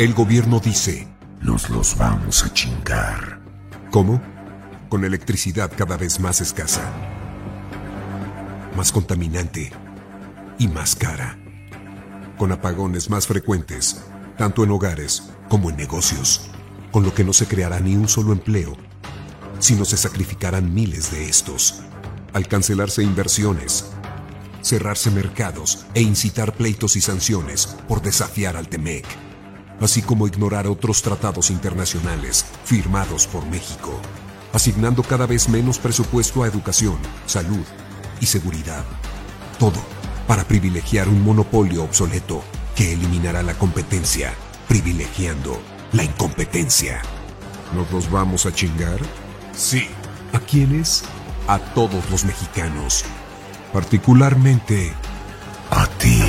El gobierno dice, Nos los vamos a chingar. ¿cómo? Con electricidad cada vez más escasa, más contaminante y más cara. Con apagones más frecuentes, tanto en hogares como en negocios, con lo que no se creará ni un solo empleo, sino se sacrificarán miles de estos, al cancelarse inversiones, cerrarse mercados e incitar pleitos y sanciones por desafiar al TEMEC, así como ignorar otros tratados internacionales firmados por México, asignando cada vez menos presupuesto a educación, salud y seguridad. Todo para privilegiar un monopolio obsoleto que eliminará la competencia, privilegiando la incompetencia. ¿Nos los vamos a chingar? Sí. ¿A quiénes? A todos los mexicanos. Particularmente A ti.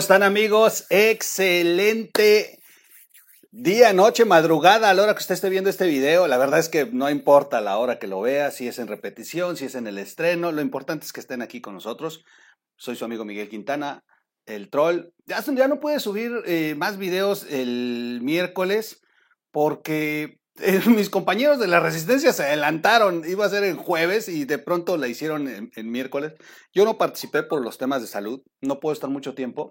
Están amigos? Excelente día, noche, madrugada a la hora que usted esté viendo este video. La verdad es que no importa la hora que lo vea, si es en repetición, si es en el estreno. Lo importante es que estén aquí con nosotros. Soy su amigo Miguel Quintana, el troll. Ya, ya no pude subir eh, más videos el miércoles porque eh, mis compañeros de la resistencia se adelantaron. Iba a ser el jueves y de pronto la hicieron en, en miércoles. Yo no participé por los temas de salud. No puedo estar mucho tiempo.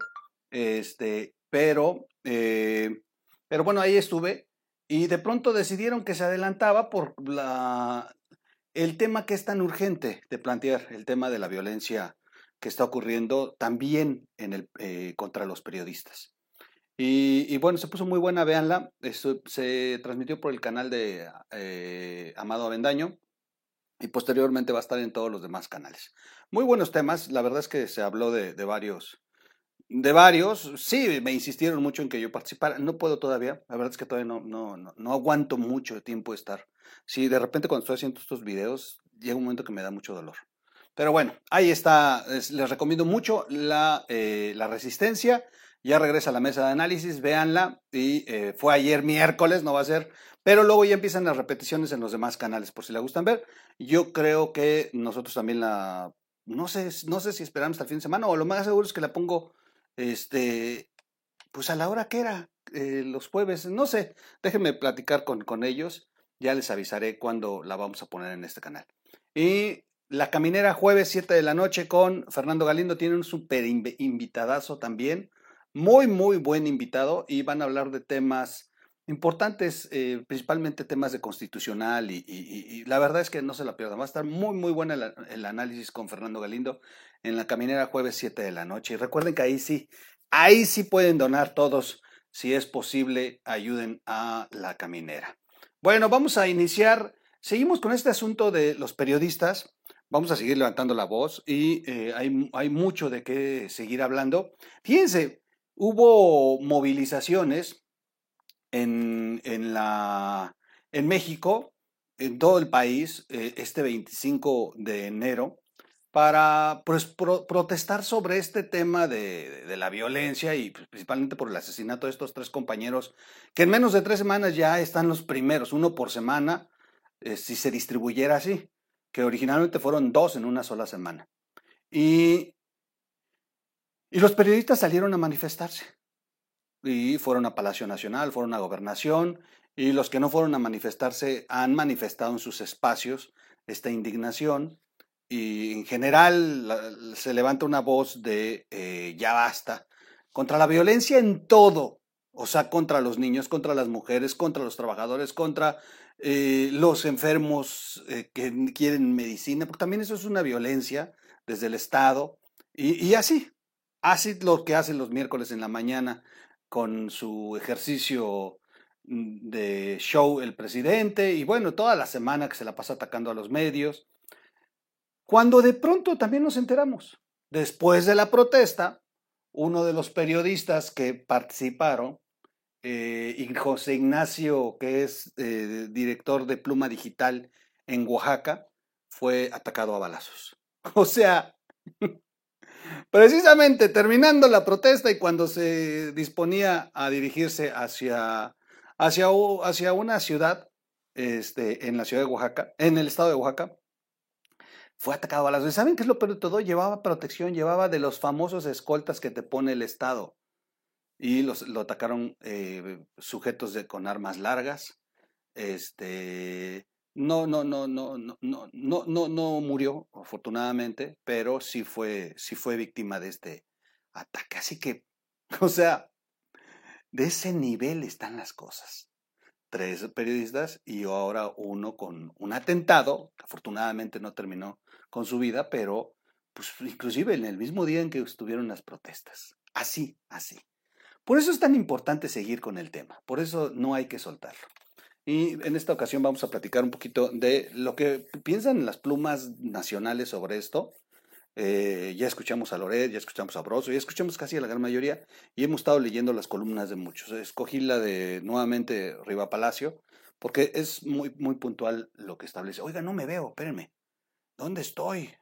Este, pero, eh, pero bueno, ahí estuve. Y de pronto decidieron que se adelantaba por la, el tema que es tan urgente de plantear, el tema de la violencia que está ocurriendo también en el, eh, contra los periodistas. Y, y bueno, se puso muy buena, véanla. Esto se transmitió por el canal de eh, Amado Avendaño y posteriormente va a estar en todos los demás canales. Muy buenos temas, la verdad es que se habló de, de varios, de varios. Sí, me insistieron mucho en que yo participara. No puedo todavía, la verdad es que todavía no, no, no, no aguanto mucho tiempo estar. Sí, de repente cuando estoy haciendo estos videos, llega un momento que me da mucho dolor. Pero bueno, ahí está. Es- les recomiendo mucho la, eh, la resistencia. Ya regresa a la mesa de análisis, véanla. Y eh, fue ayer miércoles, no va a ser. Pero luego ya empiezan las repeticiones en los demás canales, por si la gustan ver. Yo creo que nosotros también la. No sé, no sé si esperamos hasta el fin de semana, o lo más seguro es que la pongo este, pues a la hora que era, eh, los jueves. No sé, déjenme platicar con, con ellos. Ya les avisaré cuándo la vamos a poner en este canal. Y la caminera jueves 7 de la noche con Fernando Galindo tiene un súper inv- invitadazo también. Muy, muy buen invitado y van a hablar de temas importantes, eh, principalmente temas de constitucional y la verdad es que no se la pierdan. Va a estar muy, muy buena el, el análisis con Fernando Galindo en la caminera jueves 7 de la noche. Y recuerden que ahí sí, ahí sí pueden donar todos, si es posible, ayuden a la caminera. Bueno, vamos a iniciar. Seguimos con este asunto de los periodistas. Vamos a seguir levantando la voz y eh, hay, hay mucho de qué seguir hablando. Fíjense, hubo movilizaciones en, en, la, en México, en todo el país, eh, este 25 de enero, para pues, pro- protestar sobre este tema de, de- de la violencia y pues, principalmente por el asesinato de estos tres compañeros, que en menos de tres semanas ya están los primeros, uno por semana, eh, si se distribuyera así, que originalmente fueron dos en una sola semana. Y, y los periodistas salieron a manifestarse y fueron a Palacio Nacional, fueron a Gobernación, y los que no fueron a manifestarse han manifestado en sus espacios esta indignación, y en general se levanta una voz de eh, ya basta, contra la violencia en todo, o sea, contra los niños, contra las mujeres, contra los trabajadores, contra eh, los enfermos eh, que quieren medicina, porque también eso es una violencia desde el Estado, y, y así, así lo que hacen los miércoles en la mañana con su ejercicio mm, de show el presidente y bueno, toda la semana que se la pasa atacando a los medios. Cuando de pronto también nos enteramos, después de la protesta, uno de los periodistas que participaron, eh, José Ignacio, que es eh, director de Pluma Digital en Oaxaca, fue atacado a balazos. O sea, precisamente terminando la protesta y cuando se disponía a dirigirse hacia, hacia, hacia una ciudad, este, en la ciudad de Oaxaca, en el estado de Oaxaca, fue atacado a balazos. ¿Y saben qué es lo peor de todo? Llevaba protección, llevaba de los famosos escoltas que te pone el Estado. Y los, lo atacaron eh, sujetos con armas largas. Este, no, no, no, no, no, no, no, no, no murió, afortunadamente, pero sí fue, sí fue víctima de este ataque. Así que, o sea, de ese nivel están las cosas. Tres periodistas y ahora uno con un atentado, afortunadamente no terminó con su vida, pero pues inclusive en el mismo día en que estuvieron las protestas. Así, así. Por eso es tan importante seguir con el tema, por eso no hay que soltarlo. Y en esta ocasión vamos a platicar un poquito de lo que piensan las plumas nacionales sobre esto. Eh, ya escuchamos a Loret, ya escuchamos a Broso, ya escuchamos casi a la gran mayoría y hemos estado leyendo las columnas de muchos. Escogí la de nuevamente Riva Palacio porque es muy, muy puntual lo que establece. Oiga, no me veo, espérenme. ¿Dónde estoy?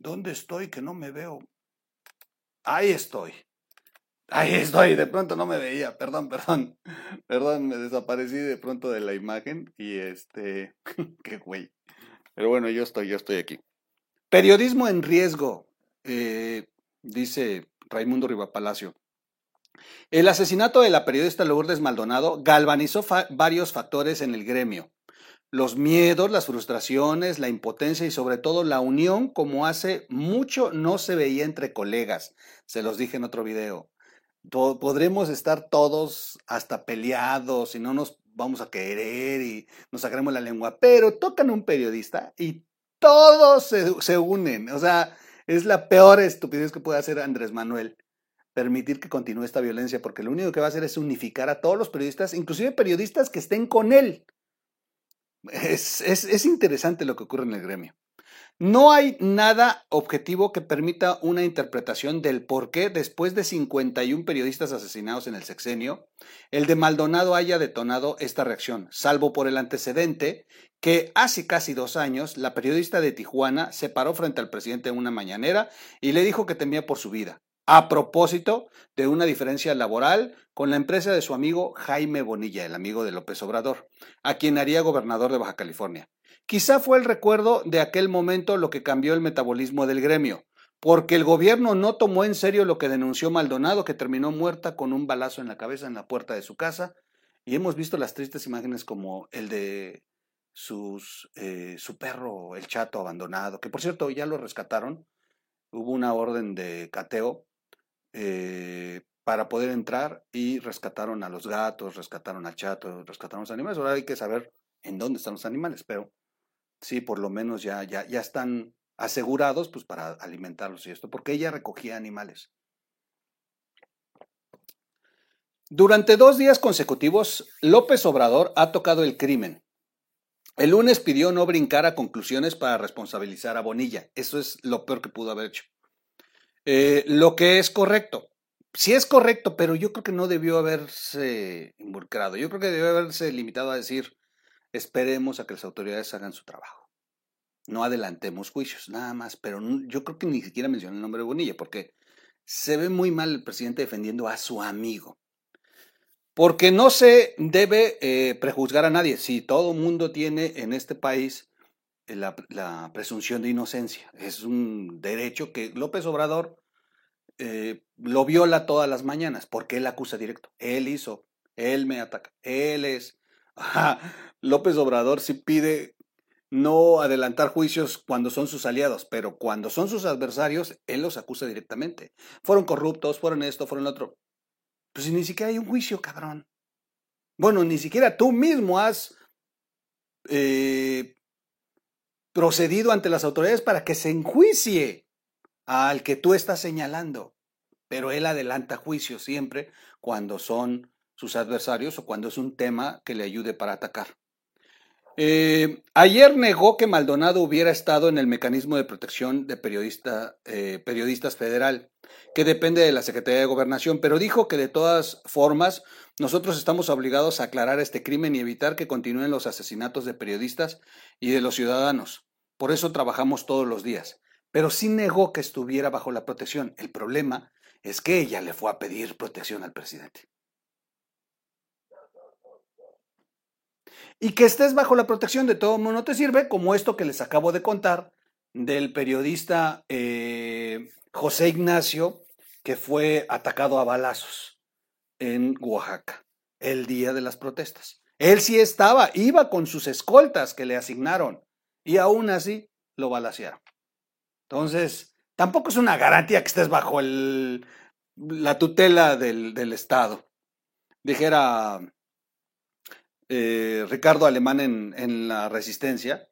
¿Dónde estoy que no me veo? Ahí estoy. Ahí estoy, de pronto no me veía, perdón, perdón, perdón, me desaparecí de pronto de la imagen y este, qué güey. Pero bueno, yo estoy, yo estoy aquí. Periodismo en riesgo, eh, dice Raimundo Rivapalacio. El asesinato de la periodista Lourdes Maldonado galvanizó varios factores en el gremio. Los miedos, las frustraciones, la impotencia y sobre todo la unión como hace mucho no se veía entre colegas. Se los dije en otro video podremos estar todos hasta peleados y no nos vamos a querer y nos sacaremos la lengua, pero tocan un periodista y todos se, unen. O sea, es la peor estupidez que puede hacer Andrés Manuel permitir que continúe esta violencia, porque lo único que va a hacer es unificar a todos los periodistas, inclusive periodistas que estén con él. Es interesante lo que ocurre en el gremio. No hay nada objetivo que permita una interpretación del por qué, después de 51 periodistas asesinados en el sexenio, el de Maldonado haya detonado esta reacción, salvo por el antecedente que hace casi dos años la periodista de Tijuana se paró frente al presidente en una mañanera y le dijo que temía por su vida, a propósito de una diferencia laboral con la empresa de su amigo Jaime Bonilla, el amigo de López Obrador, a quien haría gobernador de Baja California. Quizá fue el recuerdo de aquel momento lo que cambió el metabolismo del gremio, porque el gobierno no tomó en serio lo que denunció Maldonado, que terminó muerta con un balazo en la cabeza en la puerta de su casa, y hemos visto las tristes imágenes como el de sus, eh, su perro, el chato abandonado, que por cierto ya lo rescataron, hubo una orden de cateo eh, para poder entrar y rescataron a los gatos, rescataron al chato, rescataron a los animales, ahora hay que saber en dónde están los animales, pero sí, por lo menos ya, ya, ya están asegurados pues para alimentarlos y esto, porque ella recogía animales. Durante dos días consecutivos, López Obrador ha tocado el crimen. El lunes pidió no brincar a conclusiones para responsabilizar a Bonilla. Eso es lo peor que pudo haber hecho. Eh, lo que es correcto. Sí es correcto, pero yo creo que no debió haberse involucrado. Yo creo que debió haberse limitado a decir, Esperemos a que las autoridades hagan su trabajo. No adelantemos juicios, nada más, pero yo creo que ni siquiera mencioné el nombre de Bonilla, porque se ve muy mal el presidente defendiendo a su amigo. Porque no se debe eh, prejuzgar a nadie. Si todo mundo tiene en este país eh, la, presunción de inocencia, es un derecho que López Obrador eh, lo viola todas las mañanas, porque él acusa directo. Él hizo, él me ataca, él es. López Obrador sí pide no adelantar juicios cuando son sus aliados, pero cuando son sus adversarios, él los acusa directamente. Fueron corruptos, fueron esto, fueron otro. Pues ni siquiera hay un juicio, cabrón. Bueno, ni siquiera tú mismo has eh, procedido ante las autoridades para que se enjuicie al que tú estás señalando. Pero él adelanta juicios siempre cuando son sus adversarios o cuando es un tema que le ayude para atacar. Eh, ayer negó que Maldonado hubiera estado en el mecanismo de protección de periodista, eh, periodistas federal, que depende de la Secretaría de Gobernación, pero dijo que de todas formas nosotros estamos obligados a aclarar este crimen y evitar que continúen los asesinatos de periodistas y de los ciudadanos. Por eso trabajamos todos los días. Pero sí negó que estuviera bajo la protección. El problema es que ella le fue a pedir protección al presidente. Y que estés bajo la protección de todo mundo te sirve, como esto que les acabo de contar del periodista eh, José Ignacio, que fue atacado a balazos en Oaxaca el día de las protestas. Él sí estaba, iba con sus escoltas que le asignaron y aún así lo balacearon. Entonces, tampoco es una garantía que estés bajo la tutela del, Estado. Dijera eh, Ricardo Alemán en, en la resistencia,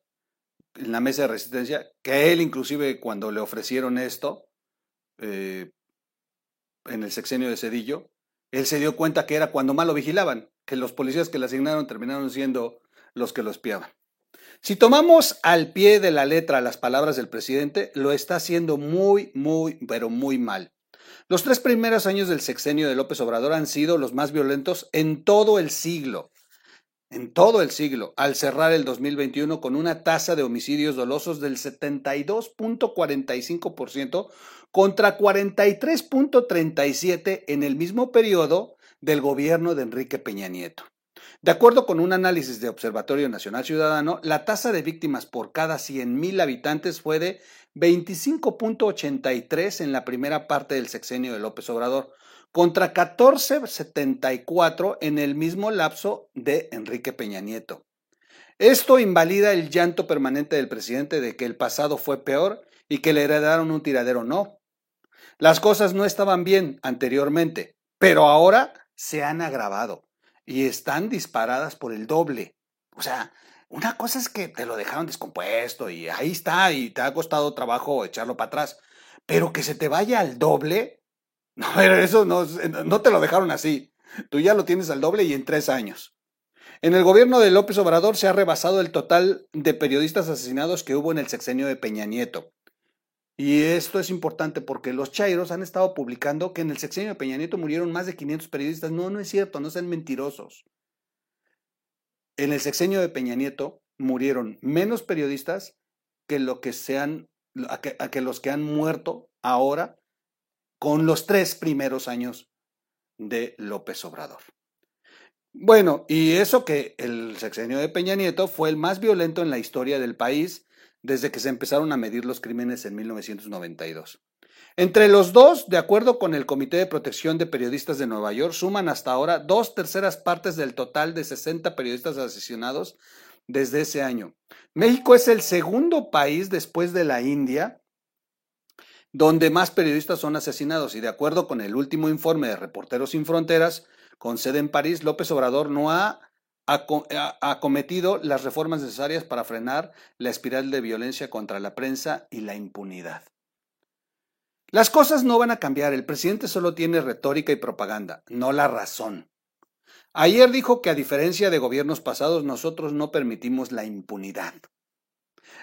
en la mesa de resistencia, que él inclusive cuando le ofrecieron esto, eh, en el sexenio de Cedillo, él se dio cuenta que era cuando más lo vigilaban, que los policías que le asignaron terminaron siendo los que lo espiaban. Si tomamos al pie de la letra las palabras del presidente, lo está haciendo muy, muy, pero muy mal. Los tres primeros años del sexenio de López Obrador han sido los más violentos en todo el siglo en todo el siglo, al cerrar el 2021 con una tasa de homicidios dolosos del 72.45% contra 43.37 en el mismo periodo del gobierno de Enrique Peña Nieto. De acuerdo con un análisis de Observatorio Nacional Ciudadano, la tasa de víctimas por cada 100.000 habitantes fue de 25.83 en la primera parte del sexenio de López Obrador, contra 14.74 en el mismo lapso de Enrique Peña Nieto. Esto invalida el llanto permanente del presidente de que el pasado fue peor y que le heredaron un tiradero. No. Las cosas no estaban bien anteriormente, pero ahora se han agravado y están disparadas por el doble. O sea, una cosa es que te lo dejaron descompuesto y ahí está y te ha costado trabajo echarlo para atrás, pero que se te vaya al doble, no, eso no, no te lo dejaron así. Tú ya lo tienes al doble y en tres años. En el gobierno de López Obrador se ha rebasado el total de periodistas asesinados que hubo en el sexenio de Peña Nieto. Y esto es importante porque los Chairos han estado publicando que en el sexenio de Peña Nieto murieron más de 500 periodistas. No, no es cierto, no sean mentirosos. En el sexenio de Peña Nieto murieron menos periodistas que, lo que, sean, que los que han muerto ahora con los tres primeros años de López Obrador. Bueno, y eso que el sexenio de Peña Nieto fue el más violento en la historia del país desde que se empezaron a medir los crímenes en 1992. Entre los dos, de acuerdo con el Comité de Protección de Periodistas de Nueva York, suman hasta ahora dos terceras partes del total de 60 periodistas asesinados desde ese año. México es el segundo país después de la India donde más periodistas son asesinados. Y de acuerdo con el último informe de Reporteros Sin Fronteras, con sede en París, López Obrador no ha acometido las reformas necesarias para frenar la espiral de violencia contra la prensa y la impunidad. Las cosas no van a cambiar, el presidente solo tiene retórica y propaganda, no la razón. Ayer dijo que a diferencia de gobiernos pasados, nosotros no permitimos la impunidad.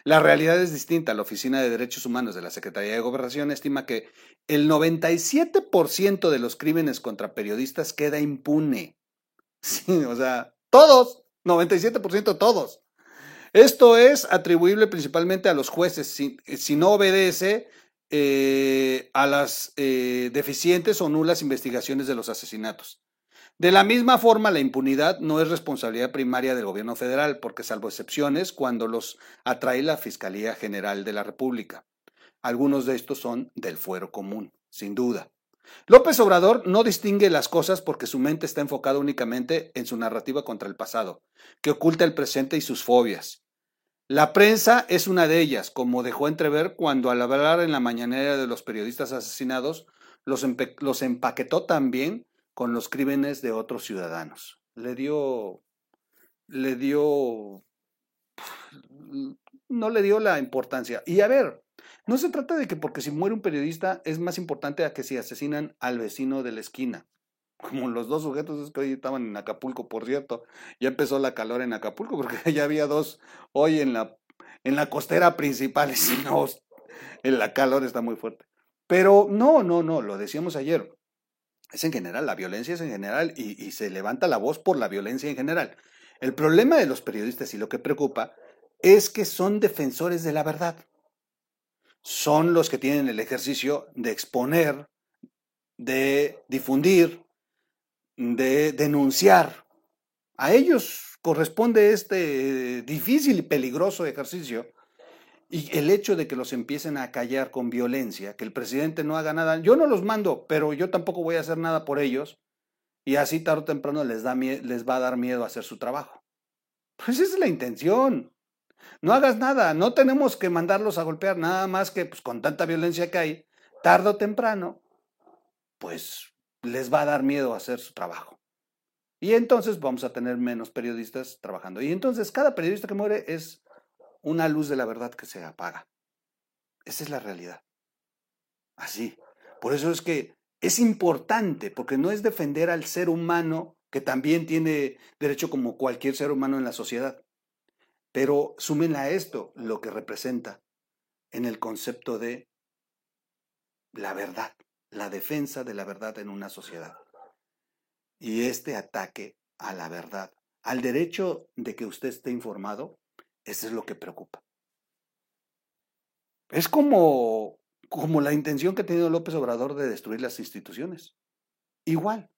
La realidad es distinta. La Oficina de Derechos Humanos de la Secretaría de Gobernación estima que el 97% de los crímenes contra periodistas queda impune. Sí, o sea, todos, 97% todos. Esto es atribuible principalmente a los jueces. Si, no obedece eh, a las eh, deficientes o nulas investigaciones de los asesinatos. De la misma forma, la impunidad no es responsabilidad primaria del gobierno federal, porque salvo excepciones, cuando los atrae la Fiscalía General de la República. Algunos de estos son del fuero común, sin duda. López Obrador no distingue las cosas porque su mente está enfocada únicamente en su narrativa contra el pasado, que oculta el presente y sus fobias. La prensa es una de ellas, como dejó entrever cuando al hablar en la mañanera de los periodistas asesinados, los, los empaquetó también con los crímenes de otros ciudadanos. Le dio, le dio, no le dio la importancia. Y a ver, no se trata de que porque si muere un periodista es más importante a que si asesinan al vecino de la esquina. Como los dos sujetos que hoy estaban en Acapulco, por cierto, ya empezó la calor en Acapulco porque ya había dos hoy en la, en la costera principal y no, la calor está muy fuerte. Pero no, no, no, lo decíamos ayer es en general, la violencia es en general y, se levanta la voz por la violencia en general. El problema de los periodistas y lo que preocupa es que son defensores de la verdad. Son los que tienen el ejercicio de exponer, de difundir, de denunciar. A ellos corresponde este difícil y peligroso ejercicio. Y el hecho de que los empiecen a callar con violencia, que el presidente no haga nada, yo no los mando, pero yo tampoco voy a hacer nada por ellos, y así tarde o temprano les, da, les va a dar miedo hacer su trabajo. Pues esa es la intención. No hagas nada, no tenemos que mandarlos a golpear, nada más que pues, con tanta violencia que hay, tarde o temprano, pues les va a dar miedo hacer su trabajo. Y entonces vamos a tener menos periodistas trabajando. Y entonces cada periodista que muere es una luz de la verdad que se apaga. Esa es la realidad. Así. Por eso es que es importante, porque no es defender al ser humano, que también tiene derecho como cualquier ser humano en la sociedad. Pero súmenla a esto, lo que representa en el concepto de la verdad, la defensa de la verdad en una sociedad. Y este ataque a la verdad, al derecho de que usted esté informado, eso es lo que preocupa. Es como, como la intención que ha tenido López Obrador de destruir las instituciones. Igual,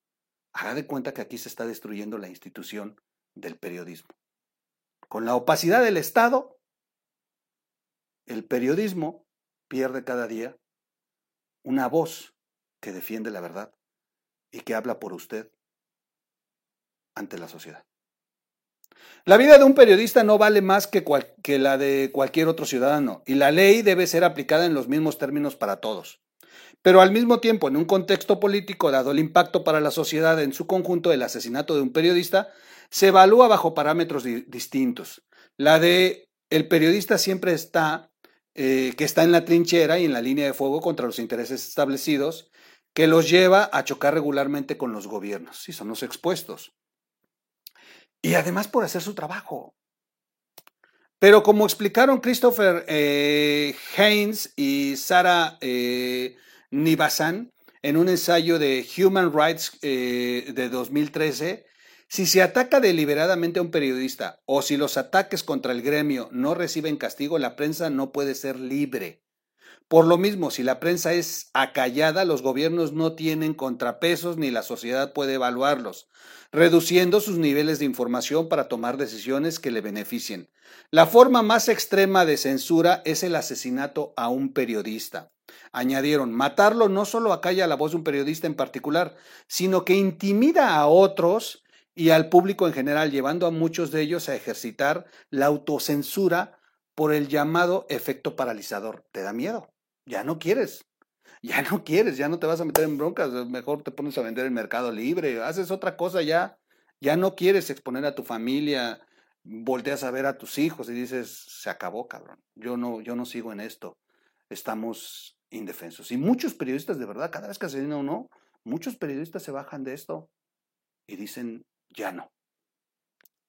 haga de cuenta que aquí se está destruyendo la institución del periodismo. Con la opacidad del Estado, el periodismo pierde cada día una voz que defiende la verdad y que habla por usted ante la sociedad. La vida de un periodista no vale más que, que, la de cualquier otro ciudadano y la ley debe ser aplicada en los mismos términos para todos. Pero al mismo tiempo, en un contexto político, dado el impacto para la sociedad en su conjunto del asesinato de un periodista, se evalúa bajo parámetros distintos. La de el periodista siempre está, eh, que está en la trinchera y en la línea de fuego contra los intereses establecidos, que los lleva a chocar regularmente con los gobiernos, y son los expuestos. Y además por hacer su trabajo. Pero como explicaron Christopher eh, Haynes y Sara eh, Nibasan en un ensayo de Human Rights eh, de 2013, si se ataca deliberadamente a un periodista o si los ataques contra el gremio no reciben castigo, la prensa no puede ser libre. Por lo mismo, si la prensa es acallada, los gobiernos no tienen contrapesos ni la sociedad puede evaluarlos, reduciendo sus niveles de información para tomar decisiones que le beneficien. La forma más extrema de censura es el asesinato a un periodista. Añadieron, matarlo no solo acalla la voz de un periodista en particular, sino que intimida a otros y al público en general, llevando a muchos de ellos a ejercitar la autocensura por el llamado efecto paralizador. ¿Te da miedo? ya no quieres. Ya no quieres, ya no te vas a meter en broncas, mejor te pones a vender el mercado libre, haces otra cosa ya, ya no quieres exponer a tu familia, volteas a ver a tus hijos y dices, se acabó, cabrón. Yo no, yo no sigo en esto. Estamos indefensos. Y muchos periodistas, de verdad, cada vez que se viene uno, muchos periodistas se bajan de esto y dicen, ya no.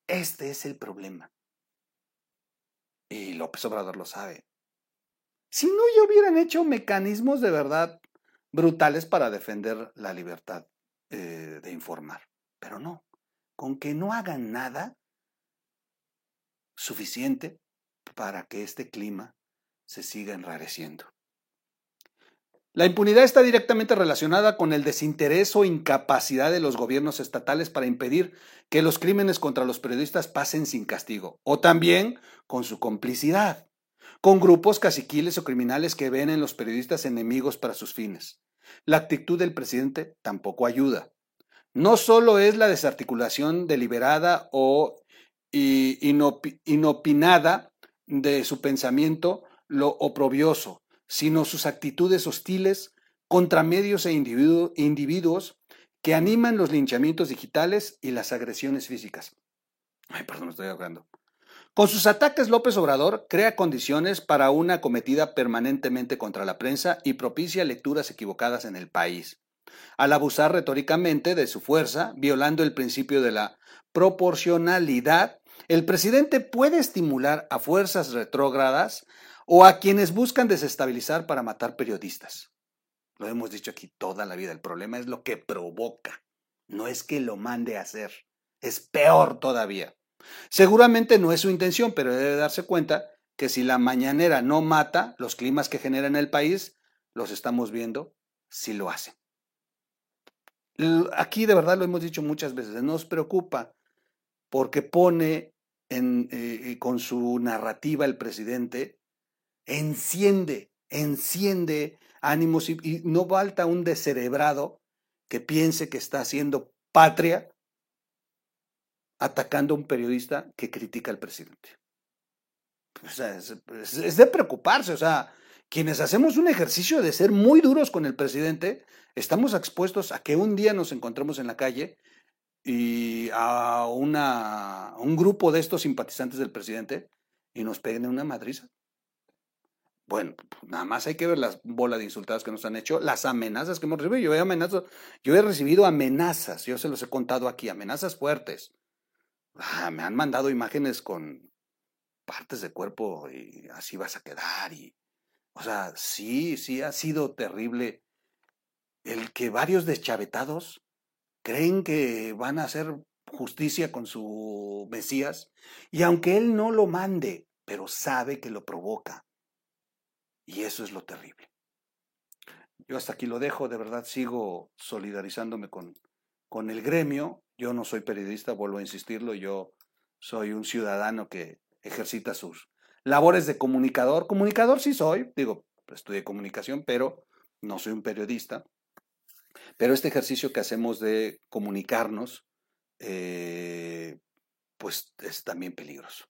Este es el problema. Y López Obrador lo sabe. Si no, ya hubieran hecho mecanismos de verdad brutales para defender la libertad eh, de informar. Pero no, con que no hagan nada suficiente para que este clima se siga enrareciendo. La impunidad está directamente relacionada con el desinterés o incapacidad de los gobiernos estatales para impedir que los crímenes contra los periodistas pasen sin castigo, o también con su complicidad con grupos caciquiles o criminales que ven en los periodistas enemigos para sus fines. La actitud del presidente tampoco ayuda. No solo es la desarticulación deliberada o inopinada de su pensamiento lo oprobioso, sino sus actitudes hostiles contra medios e individuos que animan los linchamientos digitales y las agresiones físicas. Ay, perdón, estoy hablando. Con sus ataques, López Obrador crea condiciones para una acometida permanentemente contra la prensa y propicia lecturas equivocadas en el país. Al abusar retóricamente de su fuerza, violando el principio de la proporcionalidad, el presidente puede estimular a fuerzas retrógradas o a quienes buscan desestabilizar para matar periodistas. Lo hemos dicho aquí toda la vida, el problema es lo que provoca, no es que lo mande a hacer, es peor todavía. Seguramente no es su intención, pero debe darse cuenta que si la mañanera no mata los climas que genera en el país, los estamos viendo si lo hace. Aquí de verdad lo hemos dicho muchas veces, nos preocupa porque pone en, eh, con su narrativa el presidente, enciende, enciende ánimos y, no falta un descerebrado que piense que está haciendo patria atacando a un periodista que critica al presidente. O sea, es, de preocuparse, o sea, quienes hacemos un ejercicio de ser muy duros con el presidente, estamos expuestos a que un día nos encontremos en la calle y a, una, un grupo de estos simpatizantes del presidente y nos peguen una madriza. Bueno, nada más hay que ver las bolas de insultadas que nos han hecho, las amenazas que hemos recibido. Yo he, yo he recibido amenazas, yo se los he contado aquí, amenazas fuertes. Ah, me han mandado imágenes con partes de cuerpo y así vas a quedar. Y, o sea, sí, sí ha sido terrible el que varios deschavetados creen que van a hacer justicia con su Mesías y aunque él no lo mande, pero sabe que lo provoca y eso es lo terrible. Yo hasta aquí lo dejo, de verdad sigo solidarizándome con, con el gremio. Yo no soy periodista, vuelvo a insistirlo, yo soy un ciudadano que ejercita sus labores de comunicador. Comunicador sí soy, digo, estudié comunicación, pero no soy un periodista. Pero este ejercicio que hacemos de comunicarnos, eh, pues es también peligroso.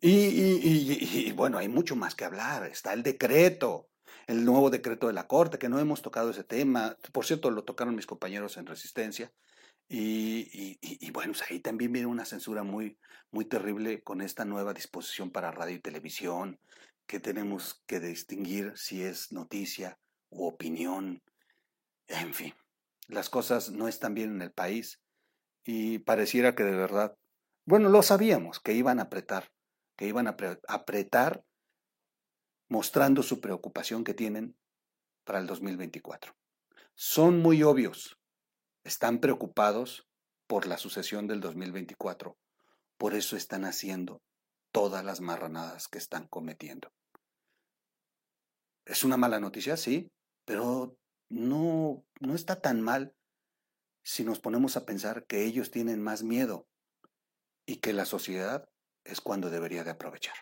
Y, bueno, hay mucho más que hablar. Está el decreto, el nuevo decreto de la Corte, que no hemos tocado ese tema. Por cierto, lo tocaron mis compañeros en Resistencia. Y, bueno, pues ahí también viene una censura muy, muy terrible con esta nueva disposición para radio y televisión, que tenemos que distinguir si es noticia u opinión. En fin, las cosas no están bien en el país y pareciera que de verdad, bueno, lo sabíamos, que iban a apretar que iban a apretar mostrando su preocupación que tienen para el 2024. Son muy obvios, están preocupados por la sucesión del 2024, por eso están haciendo todas las marranadas que están cometiendo. Es una mala noticia, sí, pero no, no está tan mal si nos ponemos a pensar que ellos tienen más miedo y que la sociedad es cuando debería de aprovechar.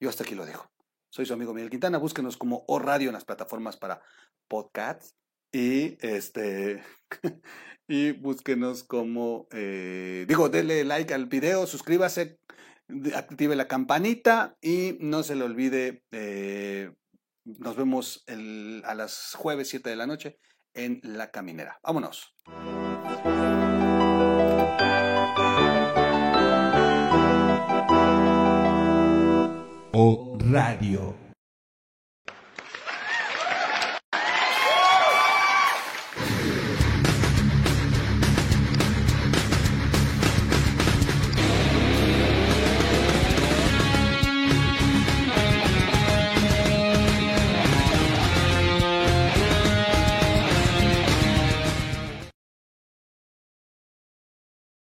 Yo hasta aquí lo dejo. Soy su amigo Miguel Quintana. Búsquenos como O Radio en las plataformas para podcasts. Y este y búsquenos como eh, digo, denle like al video, suscríbase, active la campanita y no se le olvide. Eh, nos vemos a las jueves 7 de la noche en La Caminera. Vámonos. radio.